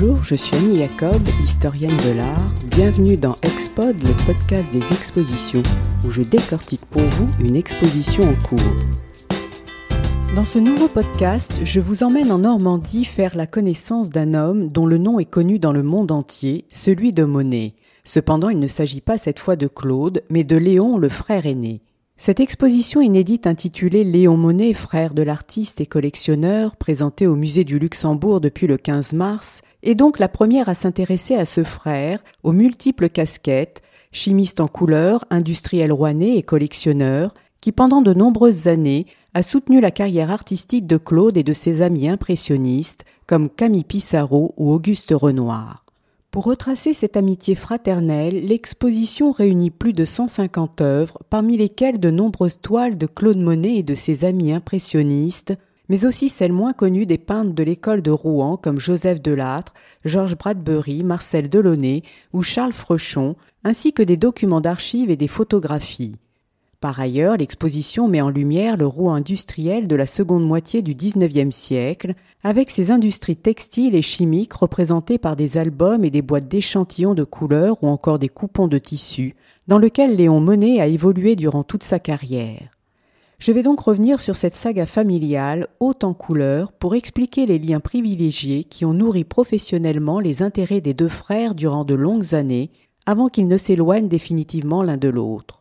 Bonjour, je suis Annie Jacob, historienne de l'art. Bienvenue dans Expod, le podcast des expositions, où je décortique pour vous une exposition en cours. Dans ce nouveau podcast, je vous emmène en Normandie faire la connaissance d'un homme dont le nom est connu dans le monde entier, celui de Monet. Cependant, il ne s'agit pas cette fois de Claude, mais de Léon, le frère aîné. Cette exposition inédite intitulée Léon Monet, frère de l'artiste et collectionneur, présentée au musée du Luxembourg depuis le 15 mars, est donc la première à s'intéresser à ce frère, aux multiples casquettes, chimiste en couleurs, industriel rouennais et collectionneur, qui pendant de nombreuses années a soutenu la carrière artistique de Claude et de ses amis impressionnistes comme Camille Pissarro ou Auguste Renoir. Pour retracer cette amitié fraternelle, l'exposition réunit plus de 150 œuvres, parmi lesquelles de nombreuses toiles de Claude Monet et de ses amis impressionnistes, mais aussi celles moins connues des peintres de l'école de Rouen comme Joseph Delattre, Georges Bradbury, Marcel Delaunay ou Charles Frechon, ainsi que des documents d'archives et des photographies. Par ailleurs, l'exposition met en lumière le Rouen industriel de la seconde moitié du XIXe siècle, avec ses industries textiles et chimiques représentées par des albums et des boîtes d'échantillons de couleurs ou encore des coupons de tissu, dans lequel Léon Monet a évolué durant toute sa carrière. Je vais donc revenir sur cette saga familiale haute en couleurs pour expliquer les liens privilégiés qui ont nourri professionnellement les intérêts des deux frères durant de longues années, avant qu'ils ne s'éloignent définitivement l'un de l'autre.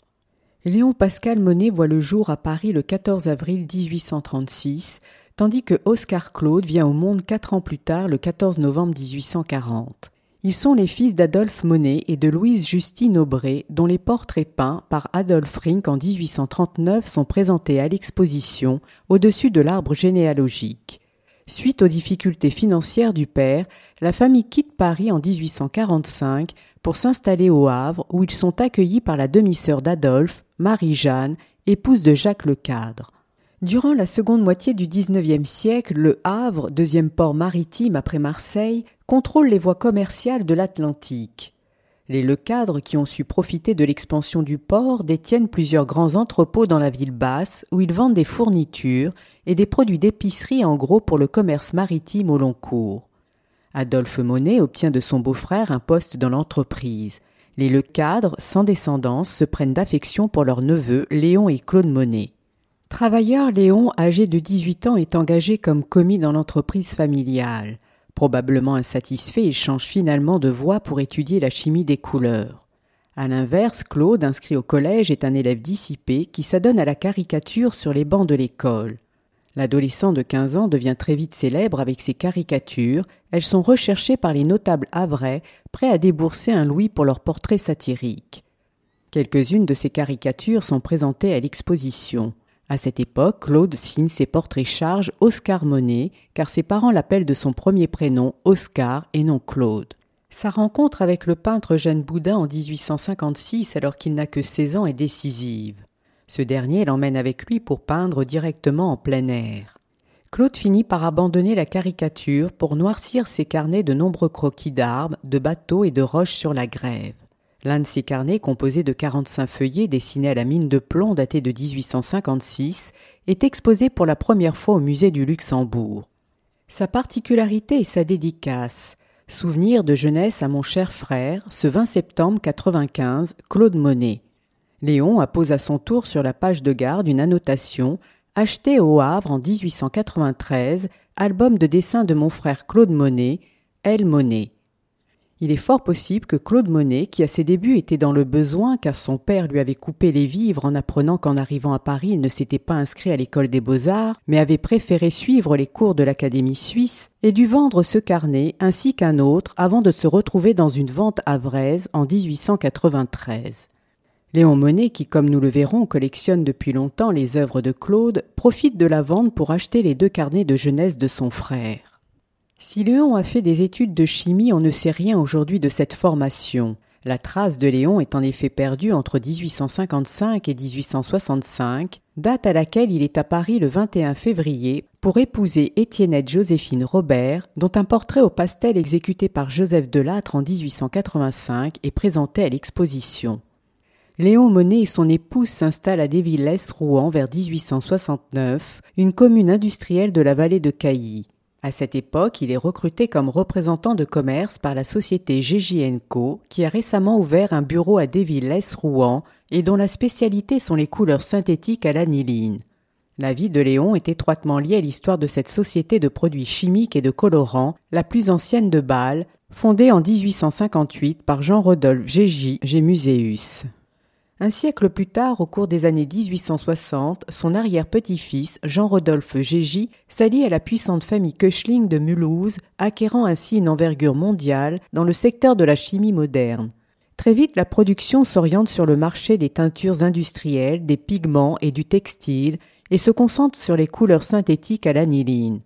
Léon Pascal Monet voit le jour à Paris le 14 avril 1836, tandis que Oscar Claude vient au monde quatre ans plus tard, le 14 novembre 1840. Ils sont les fils d'Adolphe Monet et de Louise Justine Aubray, dont les portraits peints par Adolphe Rink en 1839 sont présentés à l'exposition au-dessus de l'arbre généalogique. Suite aux difficultés financières du père, la famille quitte Paris en 1845 pour s'installer au Havre où ils sont accueillis par la demi-sœur d'Adolphe, Marie-Jeanne, épouse de Jacques le Cadre. Durant la seconde moitié du XIXe siècle, le Havre, deuxième port maritime après Marseille, contrôle les voies commerciales de l'Atlantique. Les Lecadre, qui ont su profiter de l'expansion du port, détiennent plusieurs grands entrepôts dans la ville basse où ils vendent des fournitures et des produits d'épicerie en gros pour le commerce maritime au long cours. Adolphe Monet obtient de son beau-frère un poste dans l'entreprise. Les Lecadre, sans descendance, se prennent d'affection pour leurs neveux Léon et Claude Monet. Travailleur, Léon, âgé de 18 ans, est engagé comme commis dans l'entreprise familiale. Probablement insatisfait, il change finalement de voie pour étudier la chimie des couleurs. À l'inverse, Claude, inscrit au collège, est un élève dissipé qui s'adonne à la caricature sur les bancs de l'école. L'adolescent de 15 ans devient très vite célèbre avec ses caricatures. Elles sont recherchées par les notables havrais, prêts à débourser un louis pour leurs portraits satiriques. Quelques-unes de ces caricatures sont présentées à l'exposition. À cette époque, Claude signe ses portraits charges Oscar Monet, car ses parents l'appellent de son premier prénom Oscar et non Claude. Sa rencontre avec le peintre Jeanne Boudin en 1856, alors qu'il n'a que 16 ans, est décisive. Ce dernier l'emmène avec lui pour peindre directement en plein air. Claude finit par abandonner la caricature pour noircir ses carnets de nombreux croquis d'arbres, de bateaux et de roches sur la grève. L'un de ces carnets, composé de 45 feuillets dessinés à la mine de plomb daté de 1856, est exposé pour la première fois au musée du Luxembourg. Sa particularité est sa dédicace. Souvenir de jeunesse à mon cher frère, ce 20 septembre 95, Claude Monet. Léon appose à son tour sur la page de garde une annotation achetée au Havre en 1893, album de dessin de mon frère Claude Monet, L. Monet. Il est fort possible que Claude Monet, qui à ses débuts était dans le besoin car son père lui avait coupé les vivres en apprenant qu'en arrivant à Paris il ne s'était pas inscrit à l'école des beaux-arts, mais avait préféré suivre les cours de l'Académie suisse, ait dû vendre ce carnet ainsi qu'un autre avant de se retrouver dans une vente havraise en 1893. Léon Monet, qui comme nous le verrons collectionne depuis longtemps les œuvres de Claude, profite de la vente pour acheter les deux carnets de jeunesse de son frère. Si Léon a fait des études de chimie, on ne sait rien aujourd'hui de cette formation. La trace de Léon est en effet perdue entre 1855 et 1865, date à laquelle il est à Paris le 21 février pour épouser Étiennette Joséphine Robert, dont un portrait au pastel exécuté par Joseph Delattre en 1885 est présenté à l'exposition. Léon Monet et son épouse s'installent à Desvillès, Rouen vers 1869, une commune industrielle de la vallée de Cailly. À cette époque, il est recruté comme représentant de commerce par la société Co, qui a récemment ouvert un bureau à Desville-lès-Rouen et dont la spécialité sont les couleurs synthétiques à l'aniline. La vie de Léon est étroitement liée à l'histoire de cette société de produits chimiques et de colorants, la plus ancienne de Bâle, fondée en 1858 par Jean-Rodolphe Gégy Gémuséus. Un siècle plus tard, au cours des années 1860, son arrière-petit-fils, Jean-Rodolphe Gégy, s'allie à la puissante famille Köchling de Mulhouse, acquérant ainsi une envergure mondiale dans le secteur de la chimie moderne. Très vite, la production s'oriente sur le marché des teintures industrielles, des pigments et du textile, et se concentre sur les couleurs synthétiques à l'aniline.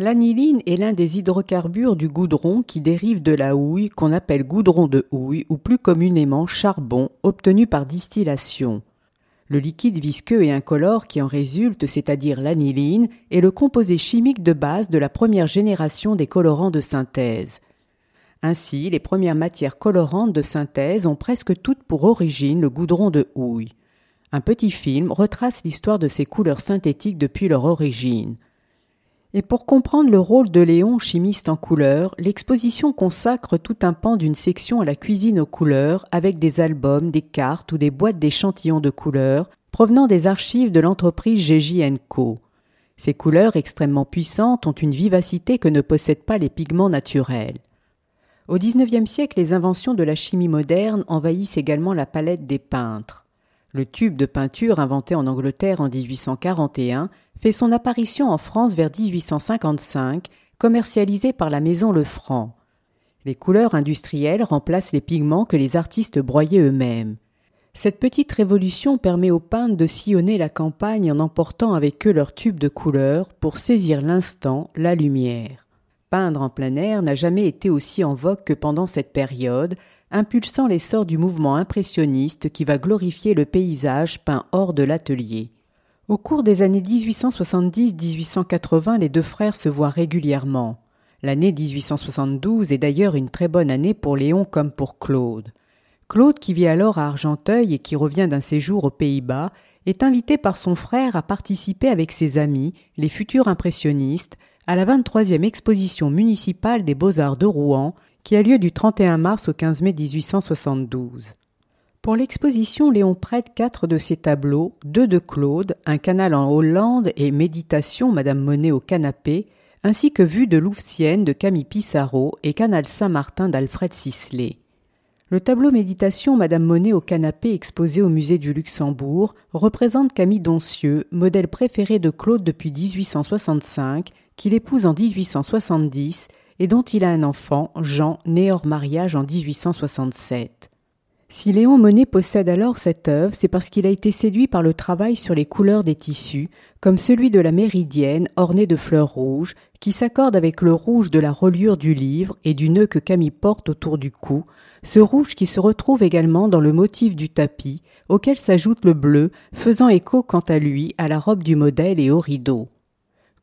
L'aniline est l'un des hydrocarbures du goudron qui dérive de la houille qu'on appelle goudron de houille ou plus communément charbon obtenu par distillation. Le liquide visqueux et incolore qui en résulte, c'est-à-dire l'aniline, est le composé chimique de base de la première génération des colorants de synthèse. Ainsi, les premières matières colorantes de synthèse ont presque toutes pour origine le goudron de houille. Un petit film retrace l'histoire de ces couleurs synthétiques depuis leur origine. Et pour comprendre le rôle de Léon, chimiste en couleurs, l'exposition consacre tout un pan d'une section à la cuisine aux couleurs avec des albums, des cartes ou des boîtes d'échantillons de couleurs provenant des archives de l'entreprise GJ Co. Ces couleurs extrêmement puissantes ont une vivacité que ne possèdent pas les pigments naturels. Au XIXe siècle, les inventions de la chimie moderne envahissent également la palette des peintres. Le tube de peinture inventé en Angleterre en 1841 fait son apparition en France vers 1855, commercialisé par la maison Lefranc. Les couleurs industrielles remplacent les pigments que les artistes broyaient eux-mêmes. Cette petite révolution permet aux peintres de sillonner la campagne en emportant avec eux leur tube de couleurs pour saisir l'instant, la lumière. Peindre en plein air n'a jamais été aussi en vogue que pendant cette période, impulsant l'essor du mouvement impressionniste qui va glorifier le paysage peint hors de l'atelier. Au cours des années 1870-1880, les deux frères se voient régulièrement. L'année 1872 est d'ailleurs une très bonne année pour Léon comme pour Claude. Claude, qui vit alors à Argenteuil et qui revient d'un séjour aux Pays-Bas, est invité par son frère à participer avec ses amis, les futurs impressionnistes, à la 23e exposition municipale des beaux-arts de Rouen, qui a lieu du 31 mars au 15 mai 1872. Pour l'exposition, Léon prête quatre de ses tableaux, deux de Claude, Un canal en Hollande et Méditation Madame Monet au canapé, ainsi que Vue de Louvcienne de Camille Pissarro et Canal Saint-Martin d'Alfred Sisley. Le tableau Méditation Madame Monet au canapé exposé au musée du Luxembourg représente Camille Doncieux, modèle préféré de Claude depuis 1865, qu'il épouse en 1870 et dont il a un enfant, Jean, né hors mariage en 1867. Si Léon Monet possède alors cette œuvre, c'est parce qu'il a été séduit par le travail sur les couleurs des tissus, comme celui de la méridienne ornée de fleurs rouges, qui s'accorde avec le rouge de la reliure du livre et du nœud que Camille porte autour du cou, ce rouge qui se retrouve également dans le motif du tapis, auquel s'ajoute le bleu, faisant écho quant à lui à la robe du modèle et au rideau.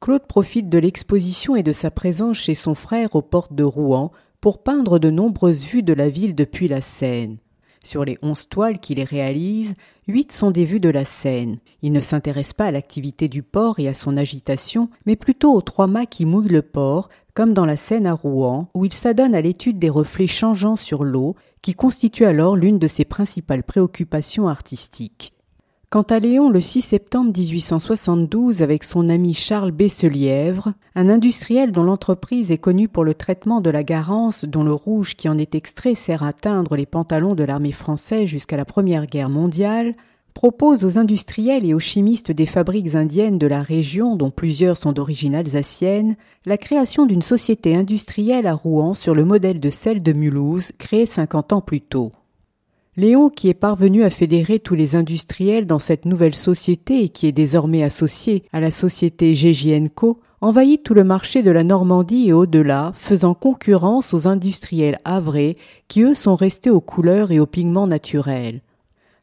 Claude profite de l'exposition et de sa présence chez son frère aux portes de Rouen pour peindre de nombreuses vues de la ville depuis la Seine. Sur les onze toiles qu'il réalise, huit sont des vues de la Seine. Il ne s'intéresse pas à l'activité du port et à son agitation, mais plutôt aux trois mâts qui mouillent le port, comme dans la Seine à Rouen, où il s'adonne à l'étude des reflets changeants sur l'eau, qui constitue alors l'une de ses principales préoccupations artistiques. Quant à Léon, le 6 septembre 1872, avec son ami Charles Besselièvre, un industriel dont l'entreprise est connue pour le traitement de la garance dont le rouge qui en est extrait sert à teindre les pantalons de l'armée française jusqu'à la Première Guerre mondiale, propose aux industriels et aux chimistes des fabriques indiennes de la région, dont plusieurs sont d'origine alsacienne, la création d'une société industrielle à Rouen sur le modèle de celle de Mulhouse, créée cinquante ans plus tôt. Léon, qui est parvenu à fédérer tous les industriels dans cette nouvelle société et qui est désormais associé à la société Co, envahit tout le marché de la Normandie et au-delà, faisant concurrence aux industriels havrais qui eux sont restés aux couleurs et aux pigments naturels.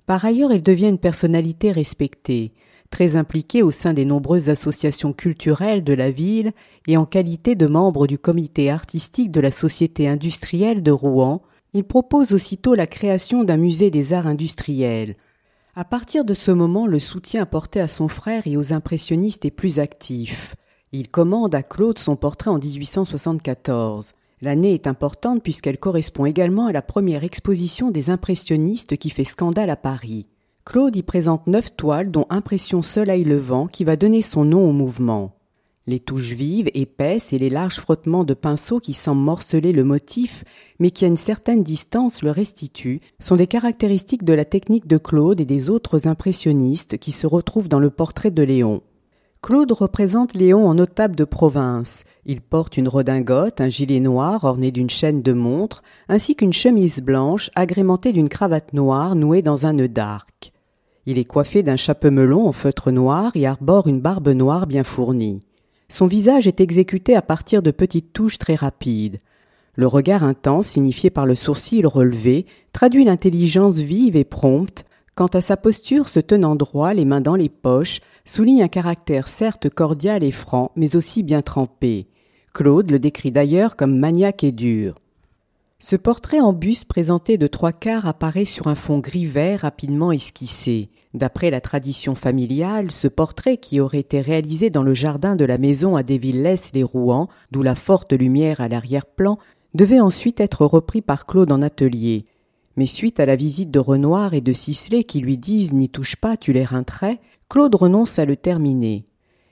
Par ailleurs, il devient une personnalité respectée, très impliqué au sein des nombreuses associations culturelles de la ville et en qualité de membre du comité artistique de la Société industrielle de Rouen, il propose aussitôt la création d'un musée des arts industriels. À partir de ce moment, le soutien apporté à son frère et aux impressionnistes est plus actif. Il commande à Claude son portrait en 1874. L'année est importante puisqu'elle correspond également à la première exposition des impressionnistes qui fait scandale à Paris. Claude y présente neuf toiles dont Impression Soleil Levant qui va donner son nom au mouvement. Les touches vives, épaisses et les larges frottements de pinceau qui semblent morceler le motif, mais qui à une certaine distance le restituent, sont des caractéristiques de la technique de Claude et des autres impressionnistes qui se retrouvent dans le portrait de Léon. Claude représente Léon en notable de province. Il porte une redingote, un gilet noir orné d'une chaîne de montre, ainsi qu'une chemise blanche agrémentée d'une cravate noire nouée dans un nœud d'arc. Il est coiffé d'un chapeau melon en feutre noir et arbore une barbe noire bien fournie. Son visage est exécuté à partir de petites touches très rapides. Le regard intense, signifié par le sourcil relevé, traduit l'intelligence vive et prompte. Quant à sa posture se tenant droit, les mains dans les poches, souligne un caractère certes cordial et franc, mais aussi bien trempé. Claude le décrit d'ailleurs comme maniaque et dur. Ce portrait en buste présenté de trois quarts apparaît sur un fond gris-vert rapidement esquissé. D'après la tradition familiale, ce portrait qui aurait été réalisé dans le jardin de la maison à Desvillès-les-Rouen, d'où la forte lumière à l'arrière-plan, devait ensuite être repris par Claude en atelier. Mais suite à la visite de Renoir et de Sisley qui lui disent N'y touche pas, tu les rinterais, Claude renonce à le terminer.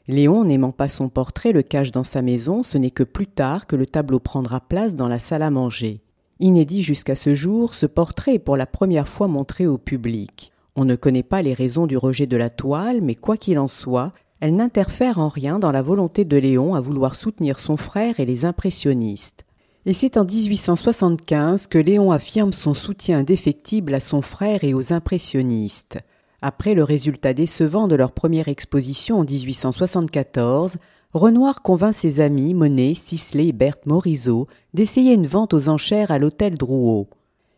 Léon, n'aimant pas son portrait, le cache dans sa maison, ce n'est que plus tard que le tableau prendra place dans la salle à manger. Inédit jusqu'à ce jour, ce portrait est pour la première fois montré au public. On ne connaît pas les raisons du rejet de la toile, mais quoi qu'il en soit, elle n'interfère en rien dans la volonté de Léon à vouloir soutenir son frère et les impressionnistes. Et c'est en 1875 que Léon affirme son soutien indéfectible à son frère et aux impressionnistes. Après le résultat décevant de leur première exposition en 1874, Renoir convainc ses amis Monet, Sisley et Berthe Morisot d'essayer une vente aux enchères à l'hôtel Drouot.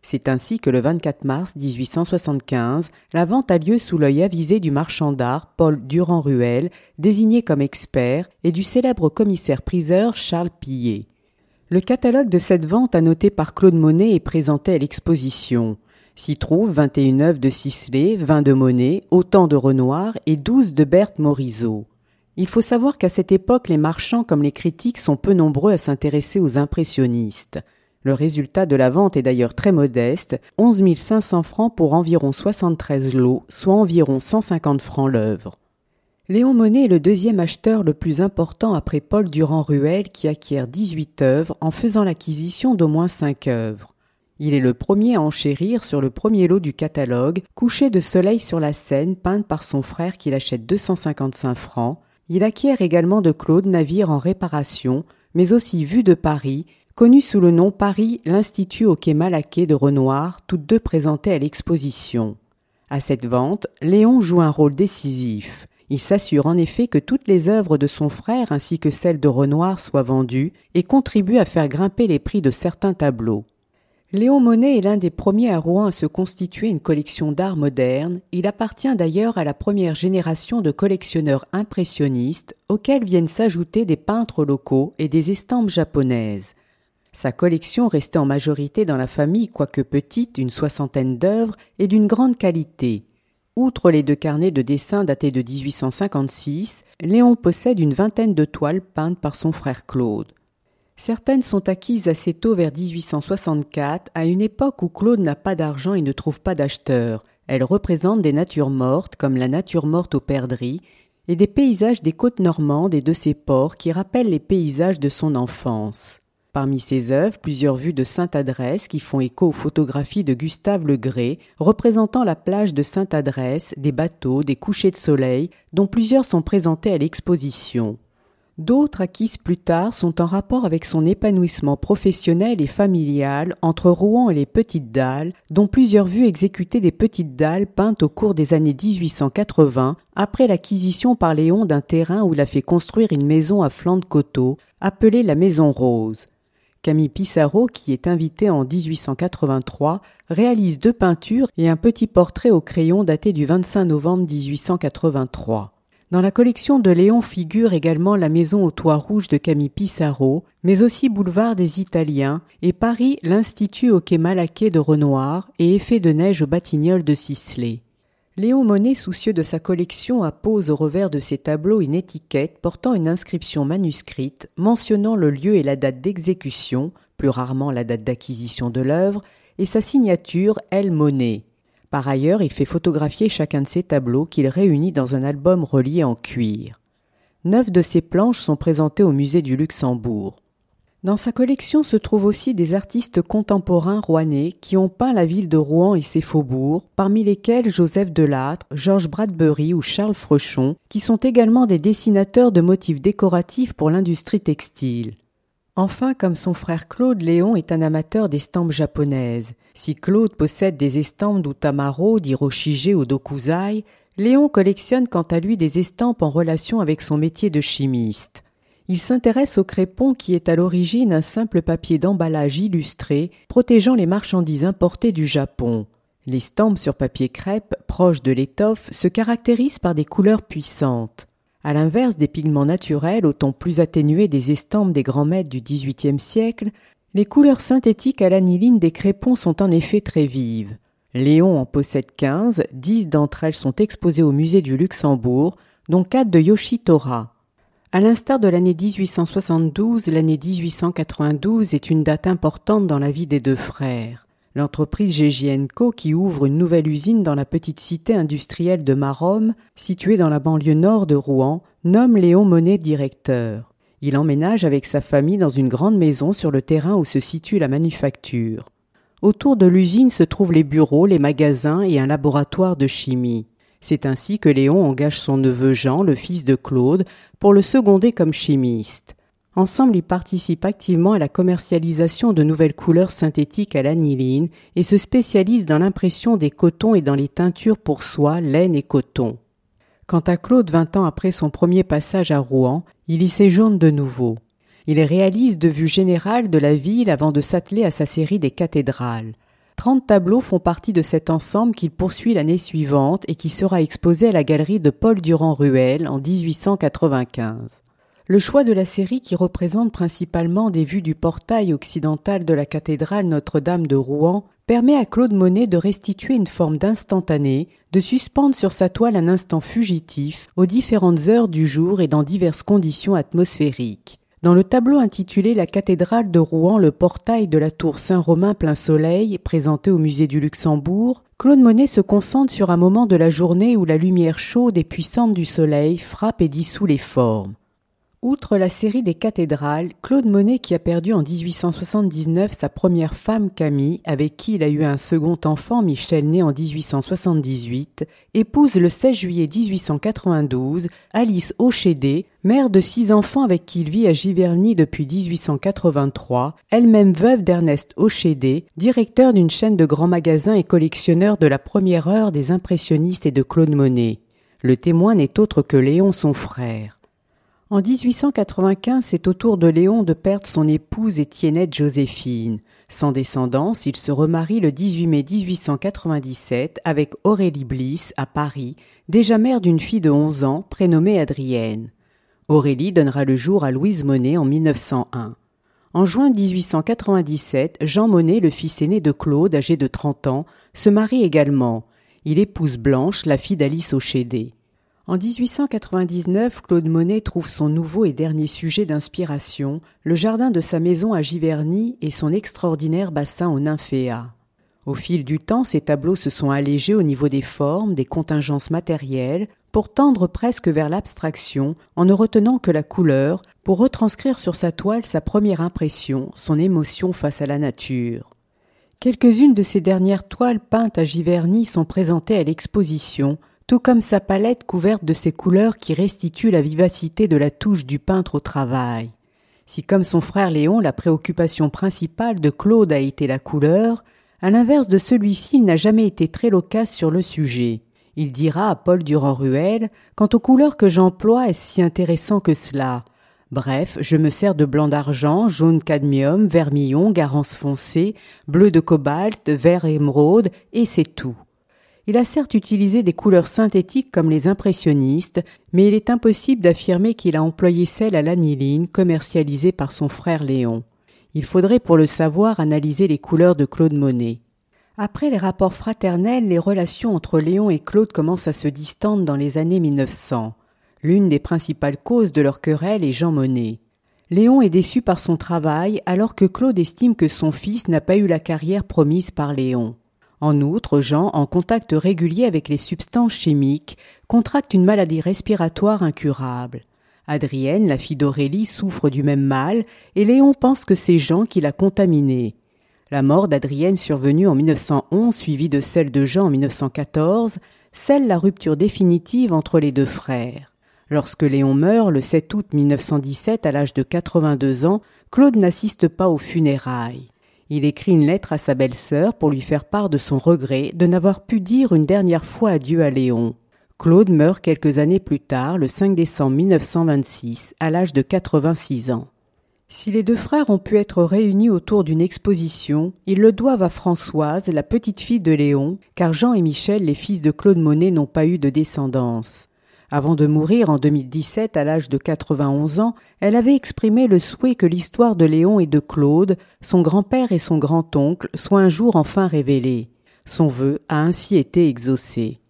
C'est ainsi que le 24 mars 1875, la vente a lieu sous l'œil avisé du marchand d'art Paul Durand-Ruel, désigné comme expert, et du célèbre commissaire-priseur Charles Pillet. Le catalogue de cette vente annoté par Claude Monet est présenté à l'exposition. S'y trouvent 21 œuvres de Sisley, 20 de Monet, autant de Renoir et 12 de Berthe Morisot. Il faut savoir qu'à cette époque, les marchands comme les critiques sont peu nombreux à s'intéresser aux impressionnistes. Le résultat de la vente est d'ailleurs très modeste, 11 500 francs pour environ 73 lots, soit environ 150 francs l'œuvre. Léon Monnet est le deuxième acheteur le plus important après Paul Durand-Ruel qui acquiert 18 œuvres en faisant l'acquisition d'au moins 5 œuvres. Il est le premier à enchérir sur le premier lot du catalogue, couché de soleil sur la scène, peinte par son frère qui l'achète 255 francs, il acquiert également de Claude navire en réparation, mais aussi Vue de Paris, connu sous le nom Paris l'Institut au quai Malaquais de Renoir, toutes deux présentées à l'exposition. À cette vente, Léon joue un rôle décisif. Il s'assure en effet que toutes les œuvres de son frère ainsi que celles de Renoir soient vendues et contribue à faire grimper les prix de certains tableaux. Léon Monnet est l'un des premiers à Rouen à se constituer une collection d'art moderne. Il appartient d'ailleurs à la première génération de collectionneurs impressionnistes auxquels viennent s'ajouter des peintres locaux et des estampes japonaises. Sa collection restait en majorité dans la famille, quoique petite, une soixantaine d'œuvres et d'une grande qualité. Outre les deux carnets de dessins datés de 1856, Léon possède une vingtaine de toiles peintes par son frère Claude. Certaines sont acquises assez tôt vers 1864, à une époque où Claude n'a pas d'argent et ne trouve pas d'acheteur. Elles représentent des natures mortes, comme la nature morte aux perdrix, et des paysages des côtes normandes et de ses ports qui rappellent les paysages de son enfance. Parmi ses œuvres, plusieurs vues de Sainte-Adresse qui font écho aux photographies de Gustave Legré, représentant la plage de Sainte-Adresse, des bateaux, des couchers de soleil, dont plusieurs sont présentés à l'exposition. D'autres acquises plus tard sont en rapport avec son épanouissement professionnel et familial entre Rouen et les Petites Dalles, dont plusieurs vues exécutées des Petites Dalles peintes au cours des années 1880 après l'acquisition par Léon d'un terrain où il a fait construire une maison à flanc de coteau, appelée la Maison Rose. Camille Pissarro, qui est invité en 1883, réalise deux peintures et un petit portrait au crayon daté du 25 novembre 1883. Dans la collection de Léon figure également la maison au toit rouge de Camille Pissarro, mais aussi Boulevard des Italiens et Paris l'Institut au quai Malaquais de Renoir et Effet de neige au Batignolles de Sisley. Léon Monet, soucieux de sa collection, appose au revers de ses tableaux une étiquette portant une inscription manuscrite mentionnant le lieu et la date d'exécution, plus rarement la date d'acquisition de l'œuvre, et sa signature L. Monet. Par ailleurs, il fait photographier chacun de ses tableaux qu'il réunit dans un album relié en cuir. Neuf de ses planches sont présentées au musée du Luxembourg. Dans sa collection se trouvent aussi des artistes contemporains rouennais qui ont peint la ville de Rouen et ses faubourgs, parmi lesquels Joseph Delattre, Georges Bradbury ou Charles Frechon, qui sont également des dessinateurs de motifs décoratifs pour l'industrie textile. Enfin, comme son frère Claude, Léon est un amateur d'estampes japonaises. Si Claude possède des estampes d'Utamaro, d'Hiroshige ou d'Okuzai, Léon collectionne quant à lui des estampes en relation avec son métier de chimiste. Il s'intéresse au crépon qui est à l'origine un simple papier d'emballage illustré protégeant les marchandises importées du Japon. Les stampes sur papier crêpe, proches de l'étoffe, se caractérisent par des couleurs puissantes. À l'inverse des pigments naturels, au ton plus atténué des estampes des grands maîtres du XVIIIe siècle, les couleurs synthétiques à l'aniline des crépons sont en effet très vives. Léon en possède quinze, dix d'entre elles sont exposées au musée du Luxembourg, dont quatre de Yoshitora. À l'instar de l'année 1872, l'année 1892 est une date importante dans la vie des deux frères. L'entreprise Co, qui ouvre une nouvelle usine dans la petite cité industrielle de Maromme, située dans la banlieue nord de Rouen, nomme Léon Monet directeur. Il emménage avec sa famille dans une grande maison sur le terrain où se situe la manufacture. Autour de l'usine se trouvent les bureaux, les magasins et un laboratoire de chimie. C'est ainsi que Léon engage son neveu Jean, le fils de Claude, pour le seconder comme chimiste. Ensemble, ils participent activement à la commercialisation de nouvelles couleurs synthétiques à l'aniline et se spécialisent dans l'impression des cotons et dans les teintures pour soie, laine et coton. Quant à Claude, vingt ans après son premier passage à Rouen, il y séjourne de nouveau. Il réalise de vue générale de la ville avant de s'atteler à sa série des cathédrales. Trente tableaux font partie de cet ensemble qu'il poursuit l'année suivante et qui sera exposé à la galerie de Paul Durand-Ruel en 1895. Le choix de la série qui représente principalement des vues du portail occidental de la cathédrale Notre-Dame de Rouen permet à Claude Monet de restituer une forme d'instantané, de suspendre sur sa toile un instant fugitif aux différentes heures du jour et dans diverses conditions atmosphériques. Dans le tableau intitulé La cathédrale de Rouen, le portail de la tour Saint-Romain plein soleil, présenté au musée du Luxembourg, Claude Monet se concentre sur un moment de la journée où la lumière chaude et puissante du soleil frappe et dissout les formes. Outre la série des cathédrales, Claude Monet, qui a perdu en 1879 sa première femme Camille, avec qui il a eu un second enfant Michel né en 1878, épouse le 16 juillet 1892 Alice Auchédé, mère de six enfants avec qui il vit à Giverny depuis 1883, elle-même veuve d'Ernest Auchédé, directeur d'une chaîne de grands magasins et collectionneur de la première heure des impressionnistes et de Claude Monet. Le témoin n'est autre que Léon son frère. En 1895, c'est au tour de Léon de perdre son épouse Étiennette Joséphine. Sans descendance, il se remarie le 18 mai 1897 avec Aurélie Bliss à Paris, déjà mère d'une fille de 11 ans prénommée Adrienne. Aurélie donnera le jour à Louise Monet en 1901. En juin 1897, Jean Monet, le fils aîné de Claude, âgé de 30 ans, se marie également. Il épouse Blanche, la fille d'Alice Auchédé. En 1899, Claude Monet trouve son nouveau et dernier sujet d'inspiration, le jardin de sa maison à Giverny et son extraordinaire bassin au Nymphéa. Au fil du temps, ces tableaux se sont allégés au niveau des formes, des contingences matérielles, pour tendre presque vers l'abstraction, en ne retenant que la couleur, pour retranscrire sur sa toile sa première impression, son émotion face à la nature. Quelques-unes de ces dernières toiles peintes à Giverny sont présentées à l'exposition, tout comme sa palette couverte de ces couleurs qui restituent la vivacité de la touche du peintre au travail. Si comme son frère Léon la préoccupation principale de Claude a été la couleur, à l'inverse de celui-ci il n'a jamais été très loquace sur le sujet. Il dira à Paul Durand-Ruel Quant aux couleurs que j'emploie, est-ce si intéressant que cela? Bref, je me sers de blanc d'argent, jaune cadmium, vermillon, garance foncé, bleu de cobalt, vert émeraude, et c'est tout. Il a certes utilisé des couleurs synthétiques comme les impressionnistes, mais il est impossible d'affirmer qu'il a employé celles à l'aniline commercialisées par son frère Léon. Il faudrait pour le savoir analyser les couleurs de Claude Monet. Après les rapports fraternels, les relations entre Léon et Claude commencent à se distendre dans les années 1900. L'une des principales causes de leur querelle est Jean Monnet. Léon est déçu par son travail alors que Claude estime que son fils n'a pas eu la carrière promise par Léon. En outre, Jean, en contact régulier avec les substances chimiques, contracte une maladie respiratoire incurable. Adrienne, la fille d'Aurélie, souffre du même mal et Léon pense que c'est Jean qui l'a contaminée. La mort d'Adrienne survenue en 1911, suivie de celle de Jean en 1914, scelle la rupture définitive entre les deux frères. Lorsque Léon meurt le 7 août 1917 à l'âge de 82 ans, Claude n'assiste pas aux funérailles. Il écrit une lettre à sa belle-sœur pour lui faire part de son regret de n'avoir pu dire une dernière fois adieu à Léon. Claude meurt quelques années plus tard, le 5 décembre 1926, à l'âge de 86 ans. Si les deux frères ont pu être réunis autour d'une exposition, ils le doivent à Françoise, la petite fille de Léon, car Jean et Michel, les fils de Claude Monet, n'ont pas eu de descendance. Avant de mourir en 2017 à l'âge de 91 ans, elle avait exprimé le souhait que l'histoire de Léon et de Claude, son grand-père et son grand-oncle, soit un jour enfin révélée. Son vœu a ainsi été exaucé.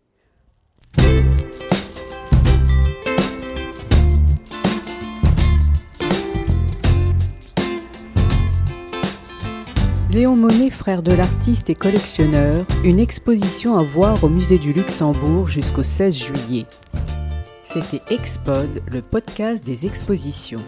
Léon Monnet, frère de l'artiste et collectionneur, une exposition à voir au musée du Luxembourg jusqu'au 16 juillet. C'était Expod, le podcast des expositions.